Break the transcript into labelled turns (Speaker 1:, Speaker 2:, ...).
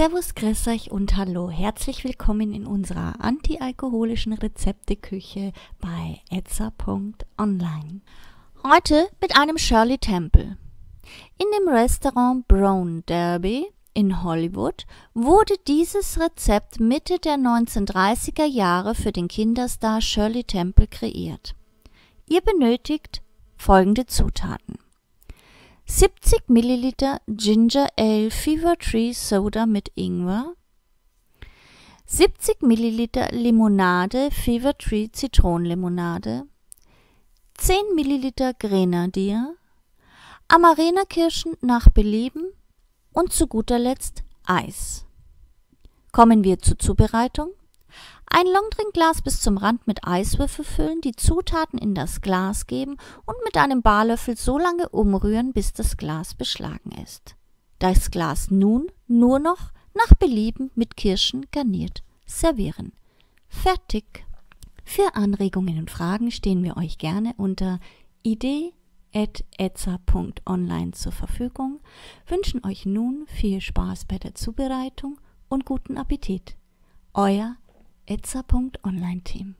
Speaker 1: Servus, grüß euch und hallo. Herzlich willkommen in unserer antialkoholischen Rezepteküche bei etza.online. Heute mit einem Shirley Temple. In dem Restaurant Brown Derby in Hollywood wurde dieses Rezept Mitte der 1930er Jahre für den Kinderstar Shirley Temple kreiert. Ihr benötigt folgende Zutaten. 70 Milliliter Ginger Ale Fever Tree Soda mit Ingwer, 70 Milliliter Limonade Fever Tree Zitronenlimonade, 10 Milliliter Grenadier, Amarena-Kirschen nach Belieben und zu guter Letzt Eis. Kommen wir zur Zubereitung. Ein Longdrinkglas bis zum Rand mit Eiswürfel füllen, die Zutaten in das Glas geben und mit einem Barlöffel so lange umrühren, bis das Glas beschlagen ist. Das Glas nun nur noch nach Belieben mit Kirschen garniert servieren. Fertig. Für Anregungen und Fragen stehen wir euch gerne unter idee.etza.online zur Verfügung, wünschen euch nun viel Spaß bei der Zubereitung und guten Appetit. Euer etza.online-Team.